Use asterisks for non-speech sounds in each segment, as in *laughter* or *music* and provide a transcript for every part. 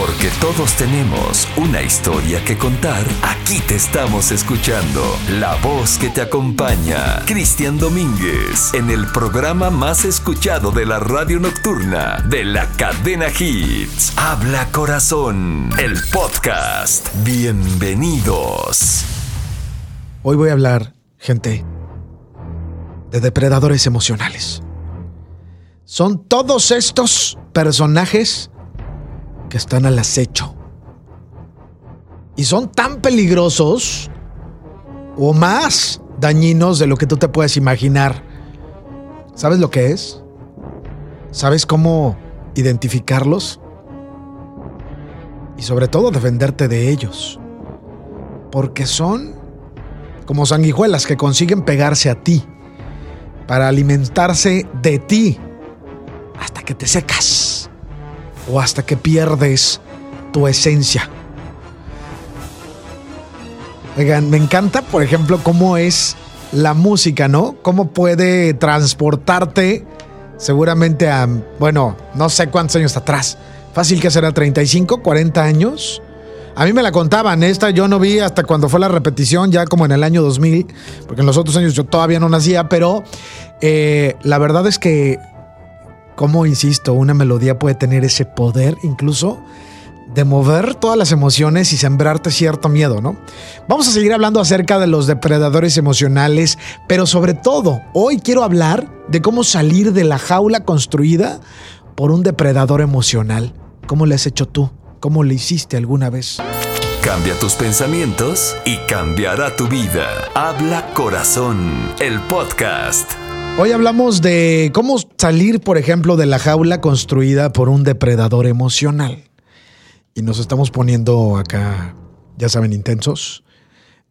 Porque todos tenemos una historia que contar, aquí te estamos escuchando. La voz que te acompaña, Cristian Domínguez, en el programa más escuchado de la radio nocturna de la cadena Hits. Habla corazón, el podcast. Bienvenidos. Hoy voy a hablar, gente, de depredadores emocionales. Son todos estos personajes que están al acecho. Y son tan peligrosos o más dañinos de lo que tú te puedes imaginar. ¿Sabes lo que es? ¿Sabes cómo identificarlos? Y sobre todo defenderte de ellos. Porque son como sanguijuelas que consiguen pegarse a ti para alimentarse de ti hasta que te secas o hasta que pierdes tu esencia. Me encanta, por ejemplo, cómo es la música, ¿no? Cómo puede transportarte seguramente a, bueno, no sé cuántos años atrás. Fácil que será 35, 40 años. A mí me la contaban, esta yo no vi hasta cuando fue la repetición, ya como en el año 2000, porque en los otros años yo todavía no nacía, pero eh, la verdad es que como insisto, una melodía puede tener ese poder incluso de mover todas las emociones y sembrarte cierto miedo, ¿no? Vamos a seguir hablando acerca de los depredadores emocionales, pero sobre todo, hoy quiero hablar de cómo salir de la jaula construida por un depredador emocional. ¿Cómo le has hecho tú? ¿Cómo le hiciste alguna vez? Cambia tus pensamientos y cambiará tu vida. Habla corazón, el podcast. Hoy hablamos de cómo salir, por ejemplo, de la jaula construida por un depredador emocional. Y nos estamos poniendo acá, ya saben, intensos.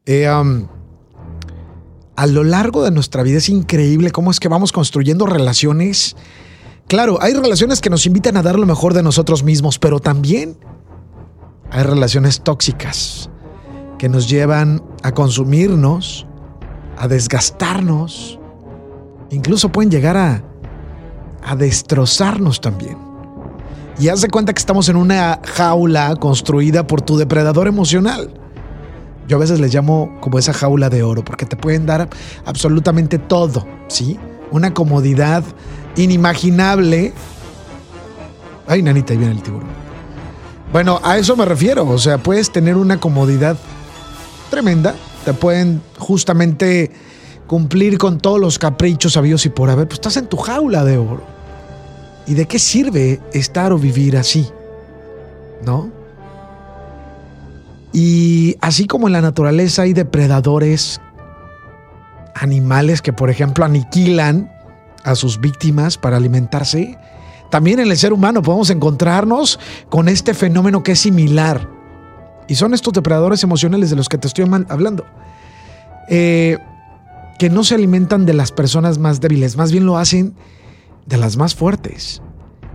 Eh, a lo largo de nuestra vida es increíble cómo es que vamos construyendo relaciones. Claro, hay relaciones que nos invitan a dar lo mejor de nosotros mismos, pero también hay relaciones tóxicas que nos llevan a consumirnos, a desgastarnos, incluso pueden llegar a, a destrozarnos también. Y haz de cuenta que estamos en una jaula construida por tu depredador emocional. Yo a veces les llamo como esa jaula de oro, porque te pueden dar absolutamente todo, ¿sí? Una comodidad inimaginable. Ay, nanita, ahí viene el tiburón. Bueno, a eso me refiero. O sea, puedes tener una comodidad tremenda. Te pueden justamente cumplir con todos los caprichos sabios y por haber, pues estás en tu jaula de oro. ¿Y de qué sirve estar o vivir así? ¿No? Y así como en la naturaleza hay depredadores, animales que por ejemplo aniquilan a sus víctimas para alimentarse, también en el ser humano podemos encontrarnos con este fenómeno que es similar. Y son estos depredadores emocionales de los que te estoy hablando. Eh, que no se alimentan de las personas más débiles, más bien lo hacen de las más fuertes,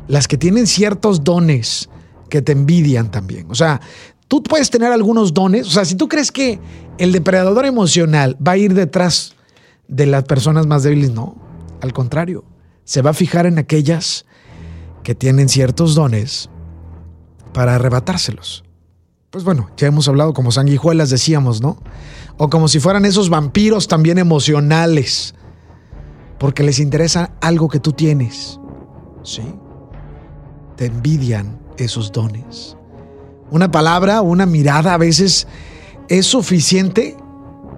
las que tienen ciertos dones que te envidian también. O sea, tú puedes tener algunos dones, o sea, si tú crees que el depredador emocional va a ir detrás de las personas más débiles, no, al contrario, se va a fijar en aquellas que tienen ciertos dones para arrebatárselos. Pues bueno, ya hemos hablado como sanguijuelas, decíamos, ¿no? O como si fueran esos vampiros también emocionales. Porque les interesa algo que tú tienes. ¿Sí? Te envidian esos dones. Una palabra, una mirada a veces es suficiente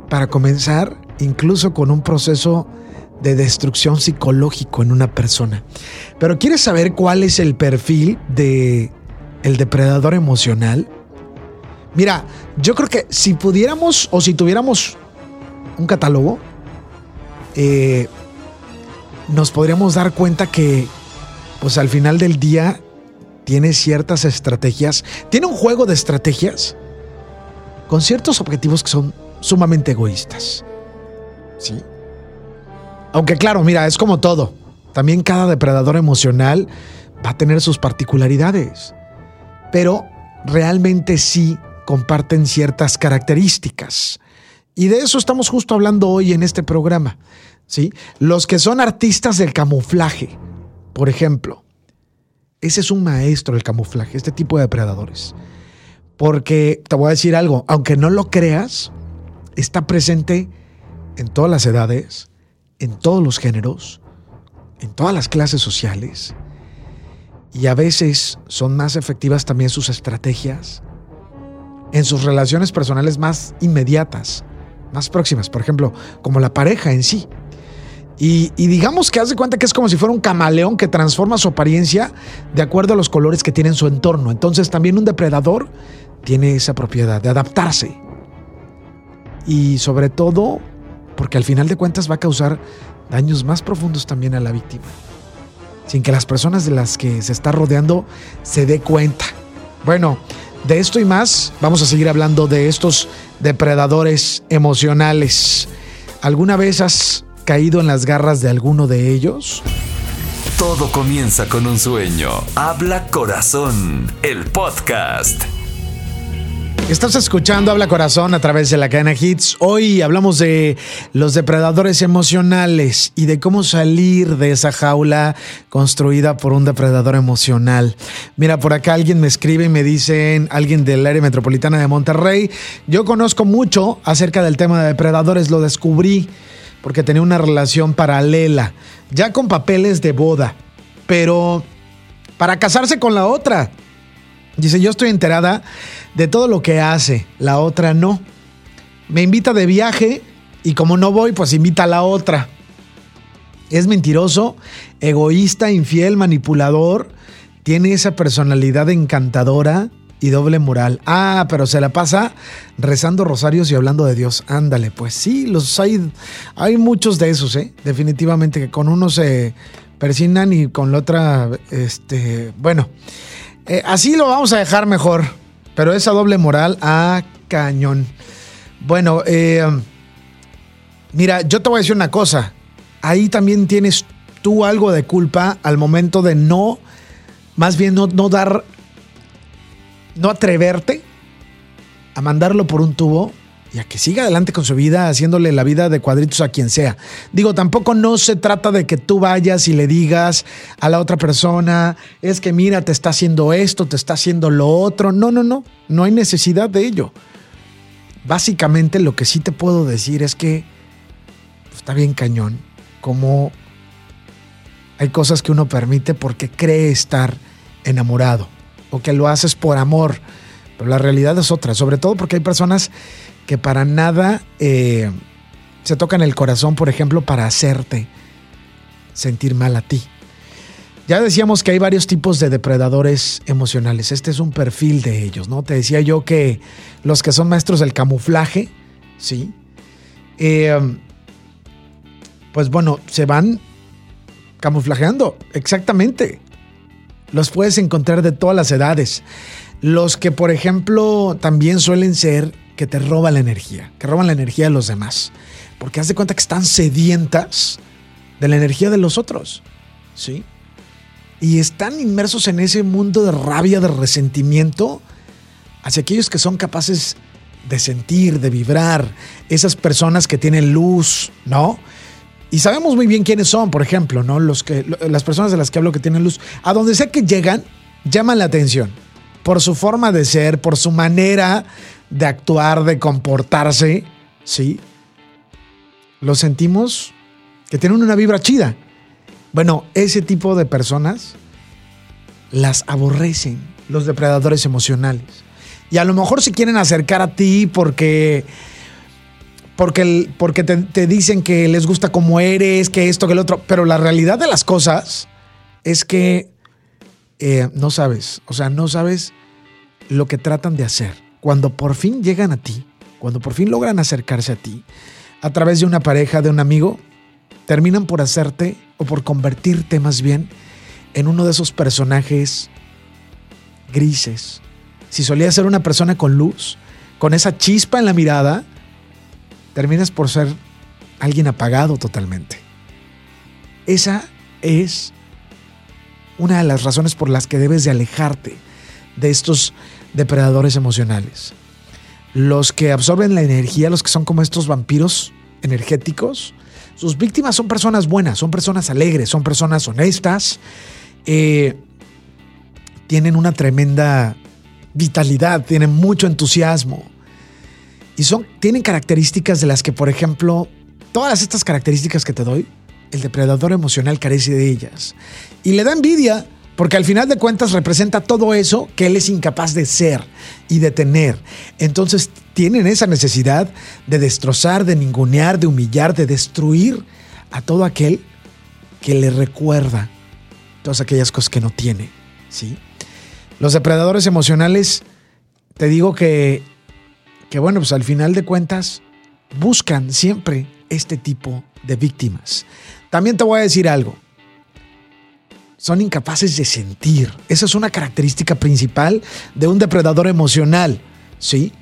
para comenzar incluso con un proceso de destrucción psicológico en una persona. Pero ¿quieres saber cuál es el perfil de el depredador emocional? Mira, yo creo que si pudiéramos o si tuviéramos un catálogo, eh, nos podríamos dar cuenta que, pues al final del día, tiene ciertas estrategias, tiene un juego de estrategias con ciertos objetivos que son sumamente egoístas. ¿Sí? Aunque claro, mira, es como todo. También cada depredador emocional va a tener sus particularidades. Pero realmente sí comparten ciertas características. Y de eso estamos justo hablando hoy en este programa. ¿sí? Los que son artistas del camuflaje, por ejemplo, Ese es un maestro el camuflaje, este tipo de depredadores. Porque te voy a decir algo, aunque no lo creas, está presente en todas las edades, en todos los géneros, en todas las clases sociales. Y a veces son más efectivas también sus estrategias en sus relaciones personales más inmediatas, más próximas, por ejemplo, como la pareja en sí. Y, digamos que haz de cuenta que es como si fuera un camaleón que transforma su apariencia de acuerdo a los colores que tiene en su entorno. Entonces también un depredador tiene esa propiedad de adaptarse. Y sobre todo porque al final de cuentas va a causar daños más profundos también a la víctima. Sin que las personas de las que se está rodeando se dé cuenta. Bueno, de esto y más vamos a seguir hablando de estos depredadores emocionales. ¿Alguna vez has caído en las garras de alguno de ellos? Todo comienza con un sueño. Habla Corazón, el podcast. Estás escuchando Habla Corazón a través de la cadena Hits. Hoy hablamos de los depredadores emocionales y de cómo salir de esa jaula construida por un depredador emocional. Mira, por acá alguien me escribe y me dicen, alguien del área metropolitana de Monterrey, yo conozco mucho acerca del tema de depredadores, lo descubrí porque tenía una relación paralela, ya con papeles de boda, pero para casarse con la otra. Dice, yo estoy enterada de todo lo que hace, la otra no. Me invita de viaje y como no voy, pues invita a la otra. Es mentiroso, egoísta, infiel, manipulador, tiene esa personalidad encantadora y doble moral. Ah, pero se la pasa rezando rosarios y hablando de Dios. Ándale, pues sí, los hay, hay muchos de esos, ¿eh? Definitivamente que con uno se persignan y con la otra, este, bueno, eh, así lo vamos a dejar mejor. Pero esa doble moral, a cañón. Bueno, eh, mira, yo te voy a decir una cosa. Ahí también tienes tú algo de culpa al momento de no, más bien no, no dar no atreverte a mandarlo por un tubo y a que siga adelante con su vida haciéndole la vida de cuadritos a quien sea. Digo, tampoco no se trata de que tú vayas y le digas a la otra persona, es que mira, te está haciendo esto, te está haciendo lo otro. No, no, no, no hay necesidad de ello. Básicamente lo que sí te puedo decir es que pues, está bien cañón, como hay cosas que uno permite porque cree estar enamorado o que lo haces por amor. Pero la realidad es otra, sobre todo porque hay personas que para nada eh, se tocan el corazón, por ejemplo, para hacerte sentir mal a ti. Ya decíamos que hay varios tipos de depredadores emocionales. Este es un perfil de ellos, ¿no? Te decía yo que los que son maestros del camuflaje, ¿sí? Eh, pues bueno, se van camuflajeando, exactamente los puedes encontrar de todas las edades. Los que, por ejemplo, también suelen ser que te roban la energía, que roban la energía de los demás. Porque haz de cuenta que están sedientas de la energía de los otros. ¿Sí? Y están inmersos en ese mundo de rabia, de resentimiento hacia aquellos que son capaces de sentir, de vibrar, esas personas que tienen luz, ¿no? Y sabemos muy bien quiénes son, por ejemplo, ¿no? Los que, las personas de las que hablo que tienen luz. A donde sea que llegan, llaman la atención. Por su forma de ser, por su manera de actuar, de comportarse, ¿sí? Lo sentimos que tienen una vibra chida. Bueno, ese tipo de personas las aborrecen los depredadores emocionales. Y a lo mejor se quieren acercar a ti porque porque, porque te, dicen que les gusta cómo eres, que esto, que el otro. Pero la realidad de las cosas es que eh, no sabes, o sea, no sabes lo que tratan de hacer. Cuando por fin llegan a ti, cuando por fin logran acercarse a ti, a través de una pareja, de un amigo, terminan por hacerte o por convertirte más bien en uno de esos personajes grises. Si solía ser una persona con luz, con esa chispa en la mirada, terminas por ser alguien apagado totalmente. Esa es una de las razones por las que debes de alejarte de estos depredadores emocionales. Los que absorben la energía, los que son como estos vampiros energéticos, sus víctimas son personas buenas, son personas alegres, son personas honestas, eh, tienen una tremenda vitalidad, tienen mucho entusiasmo. Y son, tienen características de las que, por ejemplo, todas estas características que te doy, el depredador emocional carece de ellas. Y le da envidia porque al final de cuentas representa todo eso que él es incapaz de ser y de tener. Entonces tienen esa necesidad de destrozar, de ningunear, de humillar, de destruir a todo aquel que le recuerda todas aquellas cosas que no tiene. ¿sí? Los depredadores emocionales, te digo que, que, bueno, pues al final de cuentas buscan siempre este tipo de víctimas. También te voy a decir algo son incapaces de sentir. Esa es una característica principal de un depredador emocional, ¿sí?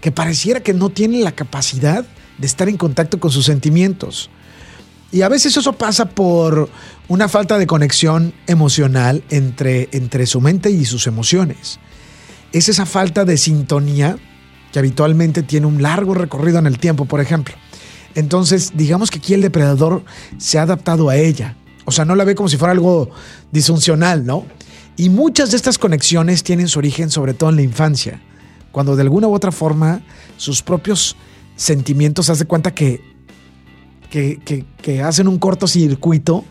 Que pareciera que no tiene la capacidad de estar en contacto con sus sentimientos. Y a veces eso pasa por una falta de conexión emocional entre, entre su mente y sus emociones. Es esa falta de sintonía que habitualmente tiene un largo recorrido en el tiempo, por ejemplo. Entonces, digamos que aquí el depredador se ha adaptado a ella o sea, no la ve como si fuera algo disfuncional, ¿no? Y muchas de estas conexiones tienen su origen sobre todo en la infancia, cuando de alguna u otra forma sus propios sentimientos hace cuenta que, que, hacen un cortocircuito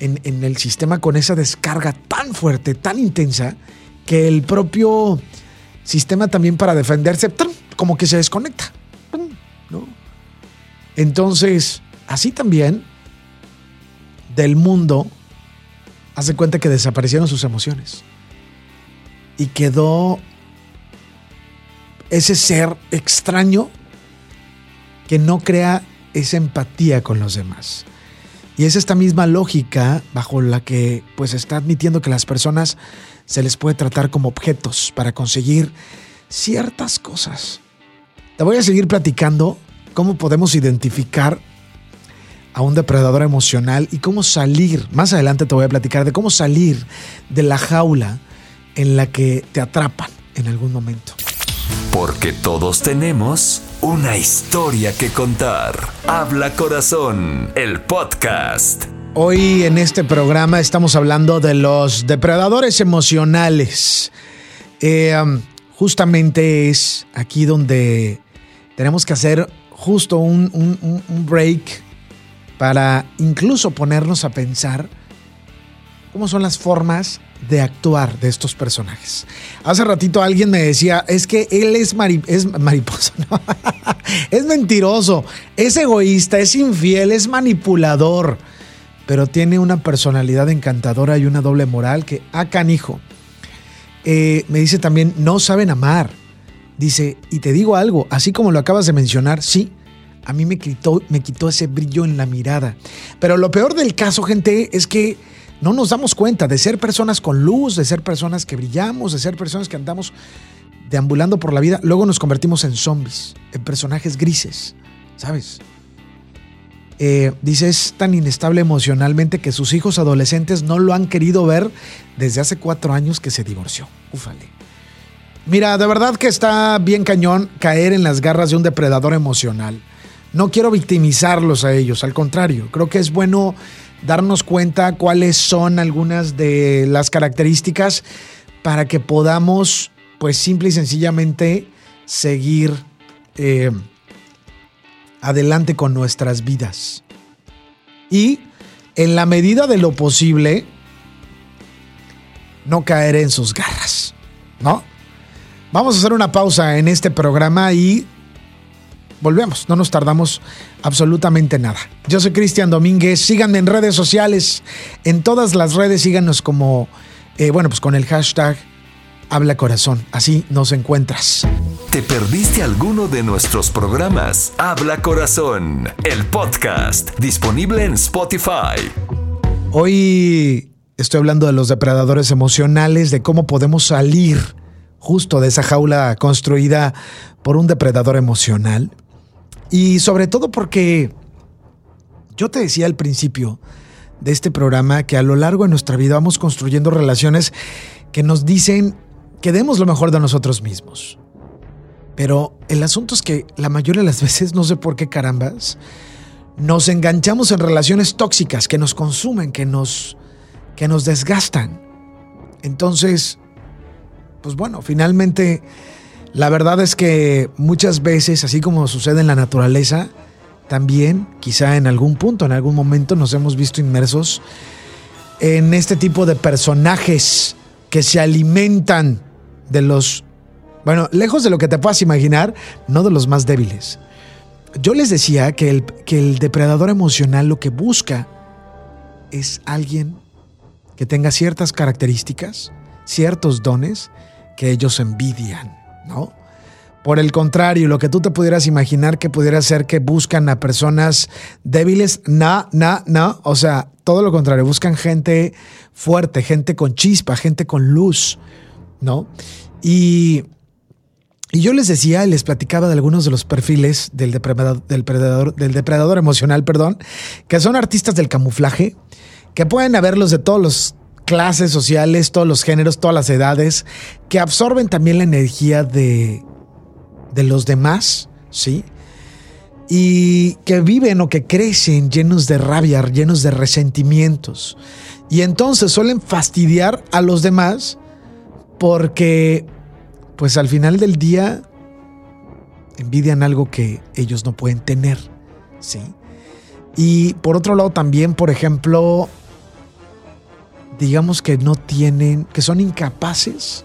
en, en el sistema con esa descarga tan fuerte, tan intensa, que el propio sistema también para defenderse, como que se desconecta. ¿no? Entonces, así también del mundo, hace cuenta que desaparecieron sus emociones. Y quedó ese ser extraño que no crea esa empatía con los demás. Y es esta misma lógica bajo la que pues está admitiendo que las personas se les puede tratar como objetos para conseguir ciertas cosas. Te voy a seguir platicando cómo podemos identificar a un depredador emocional y cómo salir, más adelante te voy a platicar de cómo salir de la jaula en la que te atrapan en algún momento. Porque todos tenemos una historia que contar. Habla corazón, el podcast. Hoy en este programa estamos hablando de los depredadores emocionales. Eh, um, justamente es aquí donde tenemos que hacer justo un, un break para incluso ponernos a pensar cómo son las formas de actuar de estos personajes. Hace ratito alguien me decía, es que él es, mariposa, *laughs* ¿no? es mentiroso, es egoísta, es infiel, es manipulador, pero tiene una personalidad encantadora y una doble moral que, ah, canijo. Eh, me dice también, no saben amar. Dice, y te digo algo, así como lo acabas de mencionar, sí, a mí me quitó, me quitó ese brillo en la mirada. Pero lo peor del caso, gente, es que no nos damos cuenta de ser personas con luz, de ser personas que brillamos, de ser personas que andamos deambulando por la vida. Luego nos convertimos en zombies, en personajes grises, ¿sabes? Eh, dice, es tan inestable emocionalmente que sus hijos adolescentes no lo han querido ver desde hace cuatro años que se divorció. Ufale. Mira, de verdad que está bien cañón caer en las garras de un depredador emocional. No quiero victimizarlos a ellos, al contrario, creo que es bueno darnos cuenta cuáles son algunas de las características para que podamos, pues simple y sencillamente, seguir eh, adelante con nuestras vidas. Y en la medida de lo posible, no caer en sus garras, ¿no? Vamos a hacer una pausa en este programa y volvemos, no nos tardamos absolutamente nada. Yo soy Cristian Domínguez, síganme en redes sociales, en todas las redes síganos como, eh, bueno, pues con el hashtag Habla Corazón, así nos encuentras. ¿Te perdiste alguno de nuestros programas? Habla Corazón, el podcast, disponible en Spotify. Hoy estoy hablando de los depredadores emocionales, de cómo podemos salir justo de esa jaula construida por un depredador emocional. Y sobre todo porque yo te decía al principio de este programa que a lo largo de nuestra vida vamos construyendo relaciones que nos dicen que demos lo mejor de nosotros mismos. Pero el asunto es que la mayoría de las *laughs* veces, no sé por qué carambas, nos enganchamos en relaciones tóxicas que nos consumen, que nos, que nos desgastan. Entonces, pues bueno, finalmente la verdad es que muchas veces, así como sucede en la naturaleza, también quizá en algún punto, en algún momento nos hemos visto inmersos en este tipo de personajes que se alimentan de los, bueno, lejos de lo que te puedas imaginar, no de los más débiles. Yo les decía que el, que el depredador emocional lo que busca es alguien que tenga ciertas características, ciertos dones que ellos envidian, ¿no? Por el contrario, lo que tú te pudieras imaginar que pudiera ser que buscan a personas débiles, no, no, no. O sea, todo lo contrario, buscan gente fuerte, gente con chispa, gente con luz, ¿no? Y, y yo les decía, les platicaba de algunos de los perfiles del depredador, del, del depredador emocional, perdón, que son artistas del camuflaje, que pueden haberlos de todas las clases sociales, todos los géneros, todas las edades, que absorben también la energía de de los demás, ¿sí? Y que viven o que crecen llenos de rabia, llenos de resentimientos. Y entonces suelen fastidiar a los demás porque, pues al final del día, envidian algo que ellos no pueden tener, ¿sí? Y por otro lado también, por ejemplo, digamos que no tienen, que son incapaces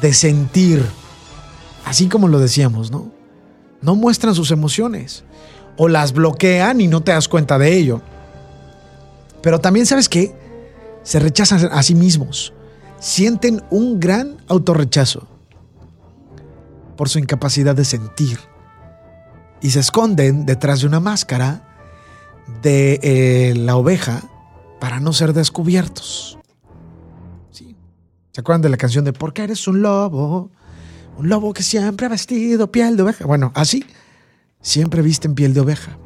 de sentir así como lo decíamos, ¿no? No muestran sus emociones o las bloquean y no te das cuenta de ello. Pero también sabes qué? Se rechazan a sí mismos. Sienten un gran autorrechazo por su incapacidad de sentir y se esconden detrás de una máscara de eh, la oveja para no ser descubiertos. ¿Sí? ¿Se acuerdan de la canción de ¿Por qué eres un lobo? Un lobo que siempre ha vestido piel de oveja. Bueno, así, siempre visten piel de oveja.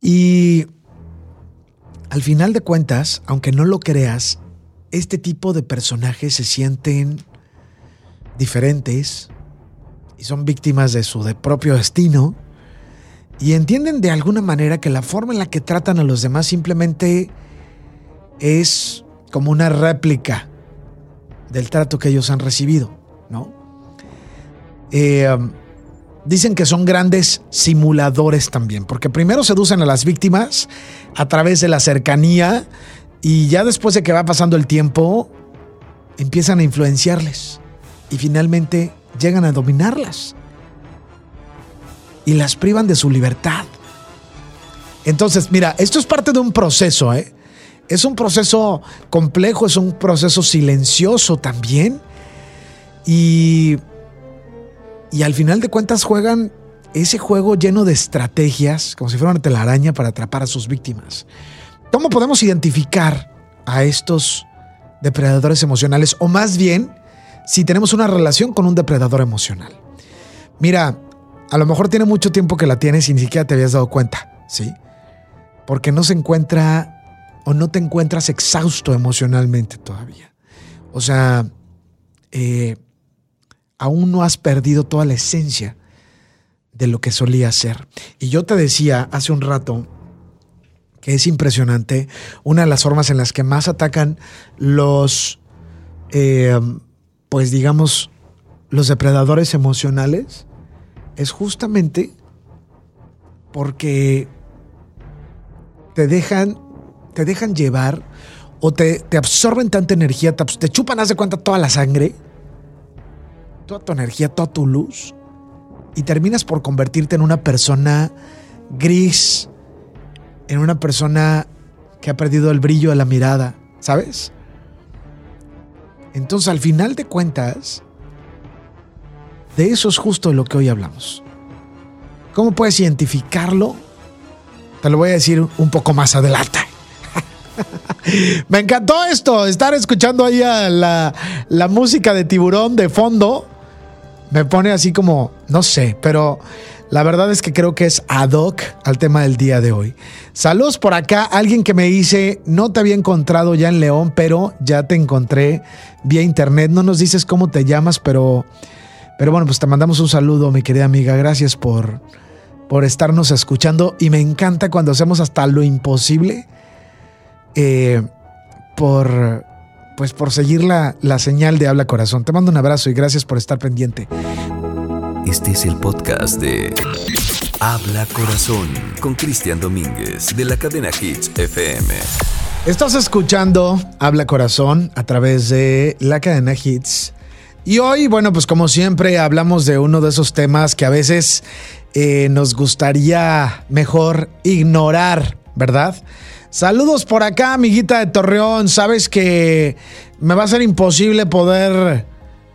Y al final de cuentas, aunque no lo creas, este tipo de personajes se sienten diferentes y son víctimas de su propio destino y entienden de alguna manera que la forma en la que tratan a los demás simplemente es como una réplica del trato que ellos han recibido. ¿no? Eh, um, dicen que son grandes simuladores también, porque primero seducen a las víctimas a través de la cercanía y ya después de que va pasando el tiempo, empiezan a influenciarles y finalmente llegan a dominarlas y las privan de su libertad. Entonces, mira, esto es parte de un proceso, ¿eh? Es un proceso complejo, es un proceso silencioso también y, y al final de cuentas juegan ese juego lleno de estrategias, como si fuera una telaraña para atrapar a sus víctimas. ¿Cómo podemos identificar a estos depredadores emocionales? O más bien, si tenemos una relación con un depredador emocional. Mira, a lo mejor tiene mucho tiempo que la tienes y ni siquiera te habías dado cuenta, ¿sí? Porque no se encuentra o no te encuentras exhausto emocionalmente todavía. O sea, eh, aún no has perdido toda la esencia de lo que solía ser. Y yo te decía hace un rato que es impresionante una de las formas en las que más atacan los, eh, pues digamos, los depredadores emocionales es justamente porque te dejan, te dejan llevar o te, te absorben tanta energía, te, te chupan, haz de cuenta, toda la sangre toda tu energía, toda tu luz y terminas por convertirte en una persona gris, en una persona que ha perdido el brillo de la mirada, ¿sabes? Entonces, al final de cuentas, de eso es justo lo que hoy hablamos. ¿Cómo puedes identificarlo? Te lo voy a decir un poco más adelante. *laughs* Me encantó esto, estar escuchando ahí la, la música de tiburón de fondo me pone así como, no sé, pero la verdad es que creo que es ad hoc al tema del día de hoy. Saludos por acá, alguien que me dice, no te había encontrado ya en León, pero ya te encontré vía internet. No nos dices cómo te llamas, pero, pero bueno, pues te mandamos un saludo, mi querida amiga. Gracias por, por estarnos escuchando y me encanta cuando hacemos hasta lo imposible. Eh, por, pues por seguir la, la señal de Habla Corazón. Te mando un abrazo y gracias por estar pendiente. Este es el podcast de Habla Corazón con Cristian Domínguez de la cadena Hits FM. Estás escuchando Habla Corazón a través de la cadena Hits. Y hoy, bueno, pues como siempre hablamos de uno de esos temas que a veces eh, nos gustaría mejor ignorar, ¿verdad? Saludos por acá, amiguita de Torreón. Sabes que me va a ser imposible poder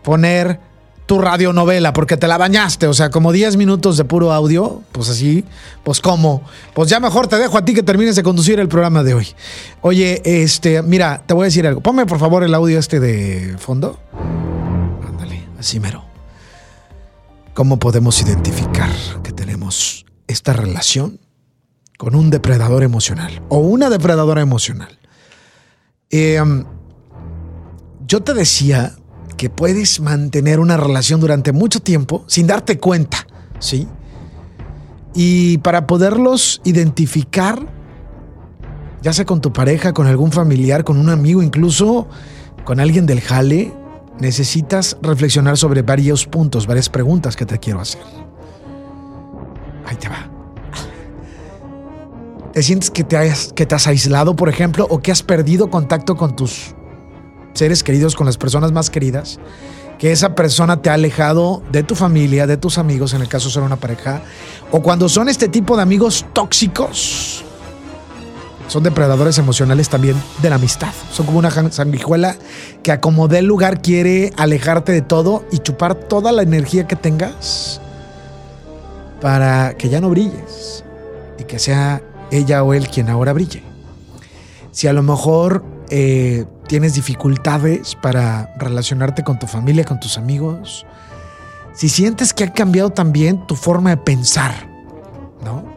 poner tu radionovela porque te la bañaste, o sea, como 10 minutos de puro audio, pues así, pues cómo, pues ya mejor te dejo a ti que termines de conducir el programa de hoy. Oye, este, mira, te voy a decir algo, ponme por favor el audio este de fondo. Así mero. ¿Cómo podemos identificar que tenemos esta relación con un depredador emocional o una depredadora emocional? Eh, yo te decía que puedes mantener una relación durante mucho tiempo sin darte cuenta, ¿sí? Y para poderlos identificar, ya sea con tu pareja, con algún familiar, con un amigo, incluso con alguien del jale, necesitas reflexionar sobre varios puntos, varias preguntas que te quiero hacer. Ahí te va. ¿Te sientes que te, has, que te has aislado, por ejemplo, o que has perdido contacto con tus seres queridos, con las personas más queridas, que esa persona te ha alejado de tu familia, de tus amigos, en el caso de ser una pareja, o cuando son este tipo de amigos tóxicos, son depredadores emocionales también de la amistad. Son como una sanguijuela que a como el lugar quiere alejarte de todo y chupar toda la energía que tengas para que ya no brilles y que sea ella o él quien ahora brille. Si a lo mejor eh, tienes dificultades para relacionarte con tu familia, con tus amigos, si sientes que ha cambiado también tu forma de pensar, ¿no?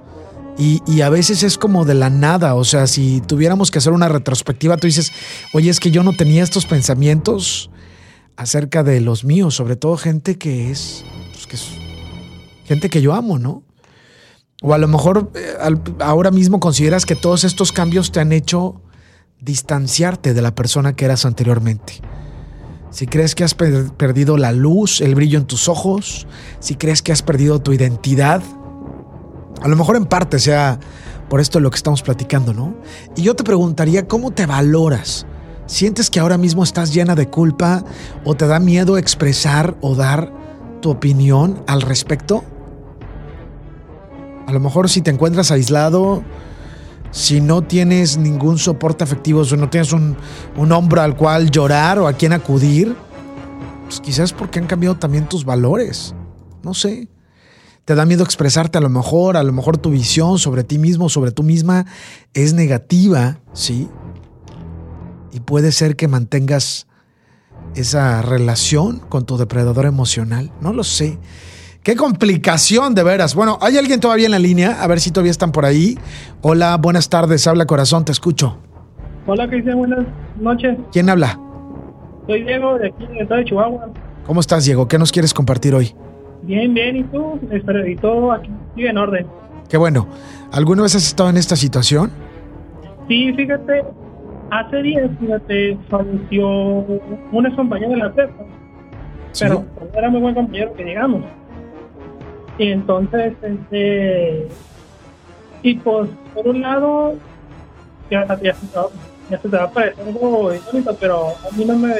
Y, a veces es como de la nada, o sea, si tuviéramos que hacer una retrospectiva, tú dices, oye, es que yo no tenía estos pensamientos acerca de los míos, sobre todo gente que es, pues, que es gente que yo amo, ¿no? O a lo mejor eh, ahora mismo consideras que todos estos cambios te han hecho distanciarte de la persona que eras anteriormente. Si crees que has perdido la luz, el brillo en tus ojos, si crees que has perdido tu identidad, a lo mejor en parte sea por esto lo que estamos platicando, ¿no? Y yo te preguntaría, ¿cómo te valoras? ¿Sientes que ahora mismo estás llena de culpa o te da miedo expresar o dar tu opinión al respecto? A lo mejor si te encuentras aislado, si no tienes ningún soporte afectivo, si no tienes un, hombro al cual llorar o a quien acudir, pues quizás porque han cambiado también tus valores. No sé. Te da miedo expresarte a lo mejor, a lo mejor tu visión sobre ti mismo, sobre tú misma es negativa, ¿sí? Y puede ser que mantengas esa relación con tu depredador emocional. No lo sé. Qué complicación, de veras. Bueno, ¿hay alguien todavía en la línea? A ver si todavía están por ahí. Hola, buenas tardes. Habla corazón, te escucho. Hola, Cristian, buenas noches. ¿Quién habla? Soy Diego, de aquí, en el estado de Chihuahua. ¿Cómo estás, Diego? ¿Qué nos quieres compartir hoy? Bien, bien. ¿Y tú? Espero, y todo aquí sigue en orden. Qué bueno. ¿Alguna vez has estado en esta situación? Sí, fíjate. Hace días, fíjate, falleció un compañero de la prepa. Pero era muy buen compañero que llegamos. Y entonces, este, y pues, por un lado, ya, ya, ya se te va a parecer algo insólito, pero a mí no me,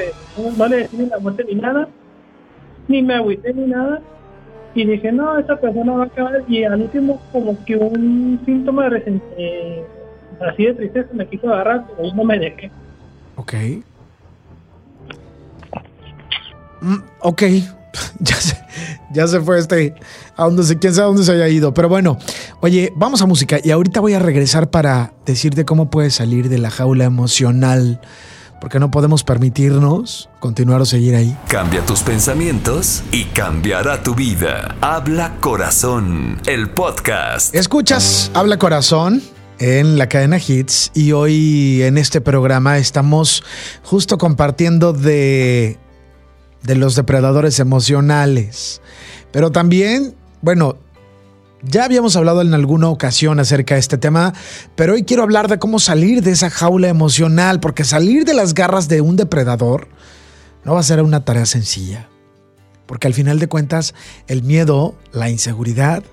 no, le decía ni la muerte ni nada, ni me agüité ni nada. Y dije, no, esta persona va a acabar. Y al último, como que un síntoma de eh, así de tristeza me quiso agarrar, pero yo no me dejé. Ok. Mm, ok, *laughs* ya se, ya se fue este, a donde se, quién sabe a dónde se haya ido. Pero bueno, oye, vamos a música y ahorita voy a regresar para decirte cómo puedes salir de la jaula emocional. Porque no podemos permitirnos continuar o seguir ahí. Cambia tus pensamientos y cambiará tu vida. Habla Corazón, el podcast. Escuchas Habla Corazón en la cadena Hits y hoy en este programa estamos justo compartiendo de de los depredadores emocionales. Pero también, bueno, Ya habíamos hablado en alguna ocasión acerca de este tema, pero hoy quiero hablar de cómo salir de esa jaula emocional, porque salir de las garras de un depredador no va a ser una tarea sencilla. Porque al final de cuentas, el miedo, la inseguridad,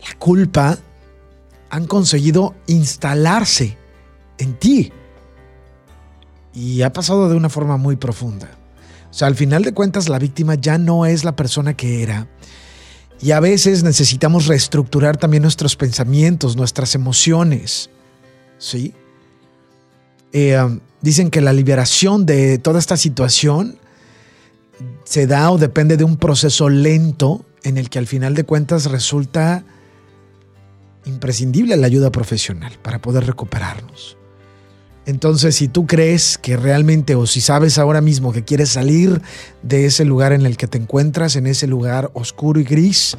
la culpa han conseguido instalarse en ti. Y ha pasado de una forma muy profunda. O sea, al final de cuentas, la víctima ya no es la persona que era y a veces necesitamos reestructurar también nuestros pensamientos, nuestras emociones. ¿Sí? Eh, um, dicen que la liberación de toda esta situación se da o depende de un proceso lento en el que al final de cuentas resulta imprescindible la ayuda profesional para poder recuperarnos. Entonces, si tú crees que realmente o si sabes ahora mismo que quieres salir de ese lugar en el que te encuentras, en ese lugar oscuro y gris,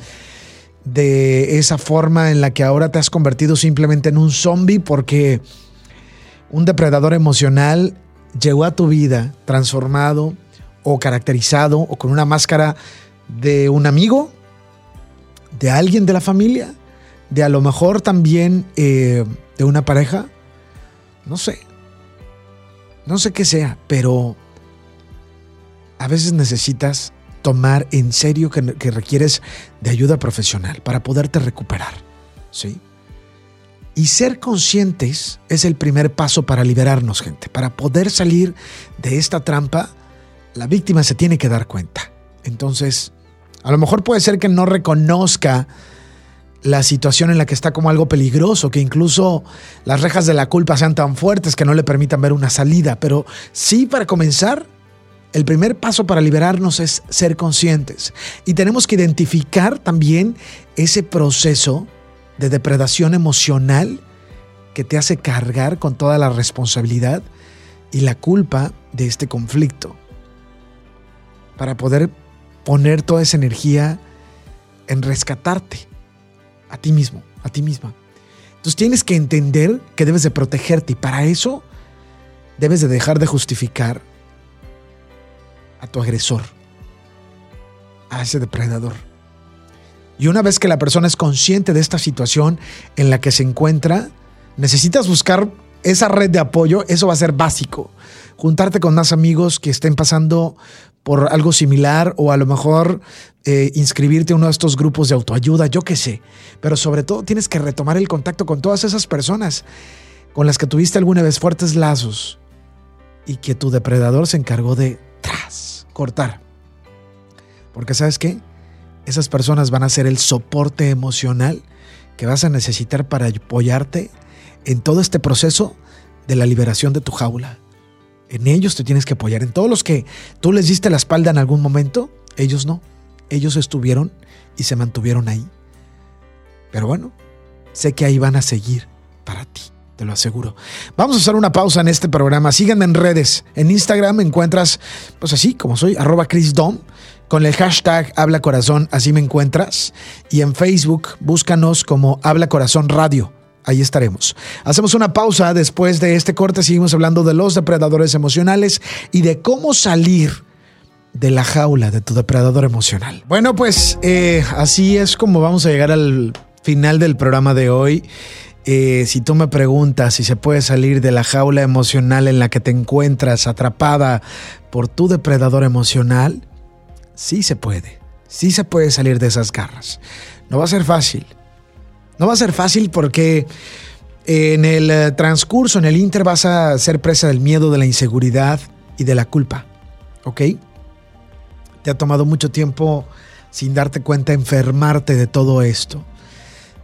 de esa forma en la que ahora te has convertido simplemente en un zombie porque un depredador emocional llegó a tu vida transformado o caracterizado o con una máscara de un amigo, de alguien de la familia, de a lo mejor también eh, de una pareja, no sé, no sé qué sea, pero a veces necesitas tomar en serio que, requieres de ayuda profesional para poderte recuperar. ¿Sí? Y ser conscientes es el primer paso para liberarnos, gente. Para poder salir de esta trampa, la víctima se tiene que dar cuenta. Entonces, a lo mejor puede ser que no reconozca la situación en la que está como algo peligroso, que incluso las rejas de la culpa sean tan fuertes que no le permitan ver una salida. Pero sí, para comenzar, el primer paso para liberarnos es ser conscientes. Y tenemos que identificar también ese proceso de depredación emocional que te hace cargar con toda la responsabilidad y la culpa de este conflicto. Para poder poner toda esa energía en rescatarte a ti mismo, a ti misma. Entonces tienes que entender que debes de protegerte y para eso debes de dejar de justificar a tu agresor, a ese depredador. Y una vez que la persona es consciente de esta situación en la que se encuentra, necesitas buscar esa red de apoyo, eso va a ser básico. Juntarte con más amigos que estén pasando por algo similar o a lo mejor eh, inscribirte a uno de estos grupos de autoayuda, yo qué sé. Pero sobre todo tienes que retomar el contacto con todas esas personas con las que tuviste alguna vez fuertes lazos y que tu depredador se encargó de tras, cortar. Porque sabes qué? Esas personas van a ser el soporte emocional que vas a necesitar para apoyarte en todo este proceso de la liberación de tu jaula. En ellos te tienes que apoyar. En todos los que tú les diste la espalda en algún momento, ellos no. Ellos estuvieron y se mantuvieron ahí. Pero bueno, sé que ahí van a seguir para ti, te lo aseguro. Vamos a hacer una pausa en este programa. Síganme en redes. En Instagram me encuentras, pues así como soy, arroba ChrisDom. Con el hashtag Habla Corazón, así me encuentras. Y en Facebook, búscanos como Habla Corazón Radio ahí estaremos. Hacemos una pausa después de este corte, seguimos hablando de los depredadores emocionales y de cómo salir de la jaula de tu depredador emocional. Bueno, pues eh, así es como vamos a llegar al final del programa de hoy. Eh, si tú me preguntas si se puede salir de la jaula emocional en la que te encuentras atrapada por tu depredador emocional, sí se puede. Sí se puede salir de esas garras. No va a ser fácil no va a ser fácil porque en el eh, transcurso, en el inter, vas a ser presa del miedo, de la inseguridad y de la culpa. ¿Ok? Te ha tomado mucho tiempo sin darte cuenta enfermarte de todo esto.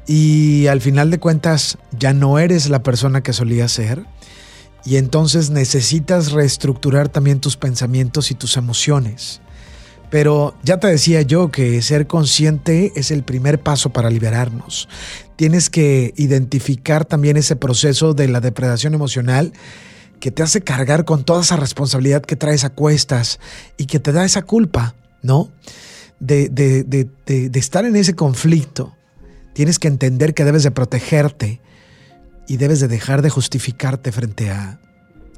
Y al final de cuentas ya no eres la persona que solías ser. Y entonces necesitas reestructurar también tus pensamientos y tus emociones. Pero ya te decía yo que ser consciente es el primer paso para liberarnos. Tienes que identificar también ese proceso de la depredación emocional que te hace cargar con toda esa responsabilidad que traes a cuestas y que te da esa culpa, ¿no? De, estar en ese conflicto. Tienes que entender que debes de protegerte y debes de dejar de justificarte frente a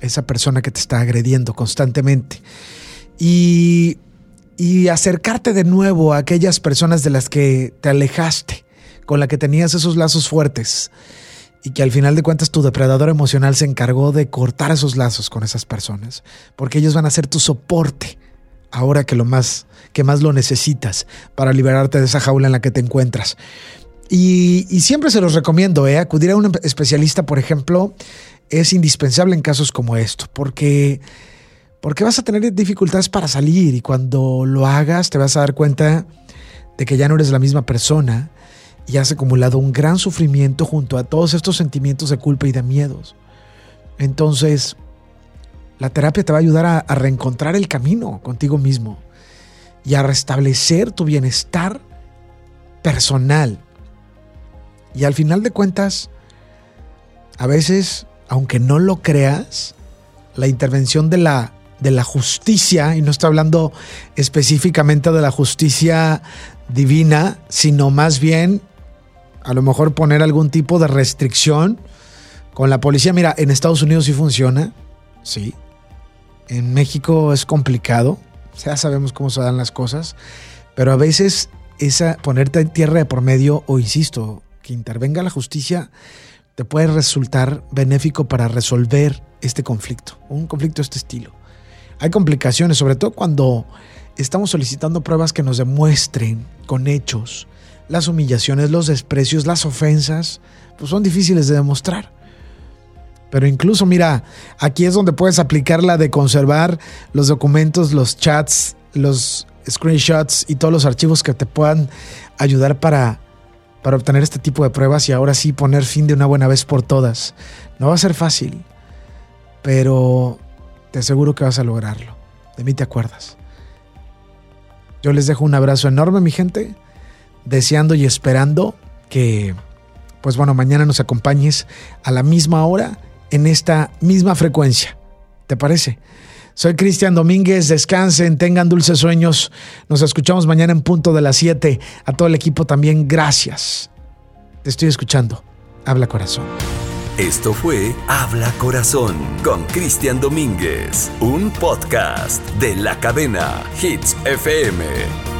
esa persona que te está agrediendo constantemente. Y y acercarte de nuevo a aquellas personas de las que te alejaste con la que tenías esos lazos fuertes y que al final de cuentas tu depredador emocional se encargó de cortar esos lazos con esas personas, porque ellos van a ser tu soporte ahora que lo más que más lo necesitas para liberarte de esa jaula en la que te encuentras. Y, siempre se los recomiendo, ¿eh? acudir a un especialista, por ejemplo, es indispensable en casos como estos, porque, porque vas a tener dificultades para salir y cuando lo hagas te vas a dar cuenta de que ya no eres la misma persona y has acumulado un gran sufrimiento junto a todos estos sentimientos de culpa y de miedos. Entonces, la terapia te va a ayudar a, a reencontrar el camino contigo mismo y a restablecer tu bienestar personal. Y al final de cuentas, a veces, aunque no lo creas, la intervención de la, de la justicia, y no estoy hablando específicamente de la justicia divina, sino más bien a lo mejor poner algún tipo de restricción con la policía. Mira, en Estados Unidos sí funciona, sí. En México es complicado, ya sabemos cómo se dan las cosas, pero a veces esa ponerte en tierra de por medio o insisto, que intervenga la justicia te puede resultar benéfico para resolver este conflicto, un conflicto de este estilo. Hay complicaciones, sobre todo cuando estamos solicitando pruebas que nos demuestren con hechos las humillaciones, los desprecios, las ofensas, pues son difíciles de demostrar. Pero incluso, mira, aquí es donde puedes aplicar la de conservar los documentos, los chats, los screenshots y todos los archivos que te puedan ayudar para, para obtener este tipo de pruebas y ahora sí poner fin de una buena vez por todas. No va a ser fácil, pero te aseguro que vas a lograrlo. De mí te acuerdas. Yo les dejo un abrazo enorme, mi gente deseando y esperando que, pues bueno, mañana nos acompañes a la misma hora en esta misma frecuencia. ¿Te parece? Soy Cristian Domínguez, descansen, tengan dulces sueños. Nos escuchamos mañana en punto de las 7. A todo el equipo también, gracias. Te estoy escuchando. Habla corazón. Esto fue Habla Corazón con Cristian Domínguez, un podcast de la cadena Hits FM.